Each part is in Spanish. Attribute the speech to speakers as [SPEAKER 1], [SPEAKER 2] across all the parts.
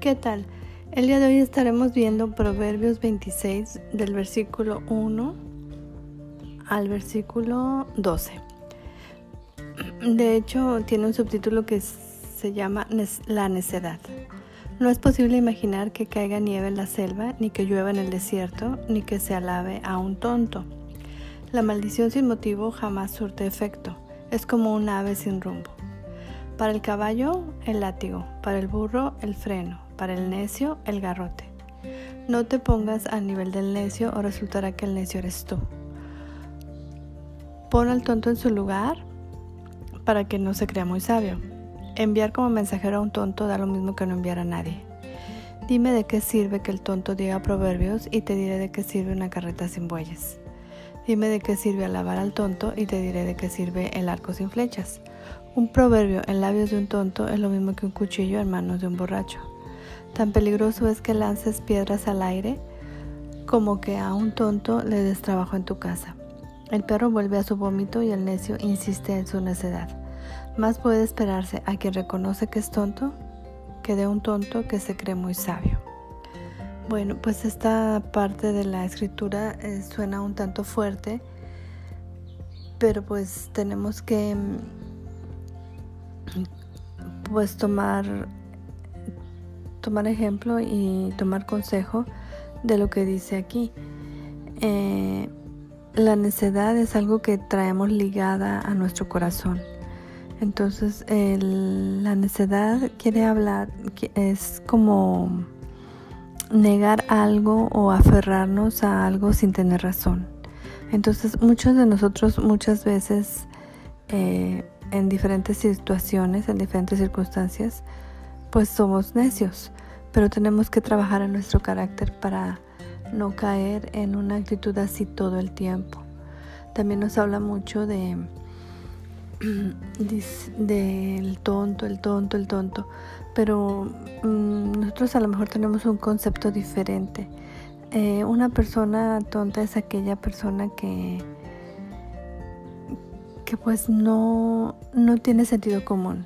[SPEAKER 1] ¿Qué tal? El día de hoy estaremos viendo Proverbios 26 del versículo 1 al versículo 12. De hecho, tiene un subtítulo que se llama La necedad. No es posible imaginar que caiga nieve en la selva, ni que llueva en el desierto, ni que se alabe a un tonto. La maldición sin motivo jamás surte efecto. Es como un ave sin rumbo. Para el caballo, el látigo. Para el burro, el freno. Para el necio, el garrote. No te pongas a nivel del necio o resultará que el necio eres tú. Pon al tonto en su lugar para que no se crea muy sabio. Enviar como mensajero a un tonto da lo mismo que no enviar a nadie. Dime de qué sirve que el tonto diga proverbios y te diré de qué sirve una carreta sin bueyes. Dime de qué sirve alabar al tonto y te diré de qué sirve el arco sin flechas. Un proverbio en labios de un tonto es lo mismo que un cuchillo en manos de un borracho. Tan peligroso es que lances piedras al aire como que a un tonto le des trabajo en tu casa. El perro vuelve a su vómito y el necio insiste en su necedad. Más puede esperarse a quien reconoce que es tonto que de un tonto que se cree muy sabio. Bueno, pues esta parte de la escritura eh, suena un tanto fuerte, pero pues tenemos que mm, pues tomar tomar ejemplo y tomar consejo de lo que dice aquí. Eh, la necedad es algo que traemos ligada a nuestro corazón. Entonces, la necedad quiere hablar, es como negar algo o aferrarnos a algo sin tener razón. Entonces muchos de nosotros muchas veces eh, en diferentes situaciones, en diferentes circunstancias, pues somos necios, pero tenemos que trabajar en nuestro carácter para no caer en una actitud así todo el tiempo. También nos habla mucho de del tonto, el tonto, el tonto pero mm, nosotros a lo mejor tenemos un concepto diferente. Eh, una persona tonta es aquella persona que, que pues no, no tiene sentido común.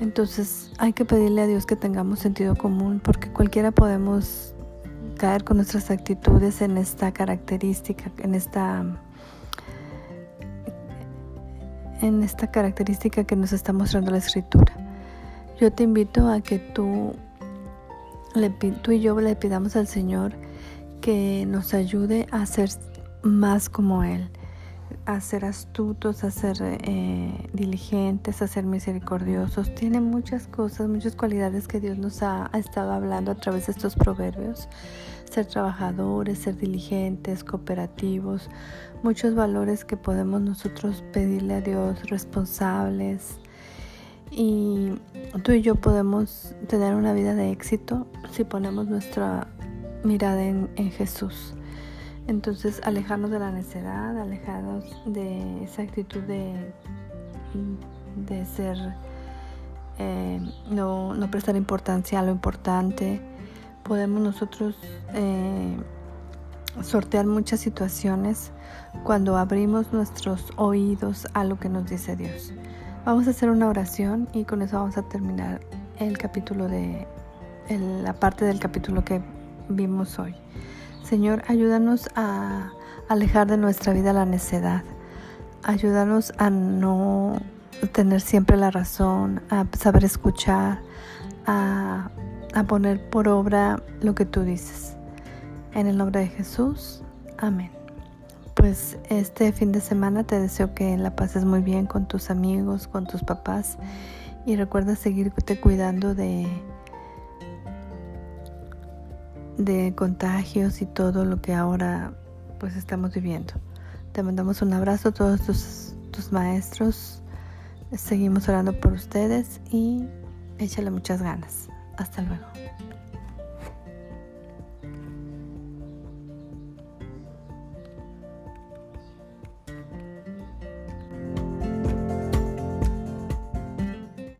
[SPEAKER 1] Entonces hay que pedirle a Dios que tengamos sentido común porque cualquiera podemos caer con nuestras actitudes en esta característica, en esta en esta característica que nos está mostrando la escritura. Yo te invito a que tú, tú y yo le pidamos al Señor que nos ayude a ser más como Él, a ser astutos, a ser eh, diligentes, a ser misericordiosos. Tiene muchas cosas, muchas cualidades que Dios nos ha, ha, estado hablando a través de estos proverbios. Ser trabajadores, ser diligentes, cooperativos, muchos valores que podemos nosotros pedirle a Dios, responsables, y tú y yo podemos tener una vida de éxito si ponemos nuestra mirada en, Jesús. Entonces, alejarnos de la necedad, alejarnos de esa actitud de, de ser, eh, no, prestar importancia a lo importante. Podemos nosotros eh, sortear muchas situaciones cuando abrimos nuestros oídos a lo que nos dice Dios. Vamos a hacer una oración y con eso vamos a terminar el capítulo de la parte del capítulo que vimos hoy. Señor, ayúdanos a alejar de nuestra vida la necedad. Ayúdanos a no tener siempre la razón, a saber escuchar, a, a poner por obra lo que tú dices. En el nombre de Jesús, amén pues este fin de semana te deseo que la pases muy bien con tus amigos, con tus papás y recuerda seguirte cuidando de de contagios y todo lo que ahora pues estamos viviendo. Te mandamos un abrazo a todos tus, tus maestros. Seguimos orando por ustedes y échale muchas ganas. Hasta luego.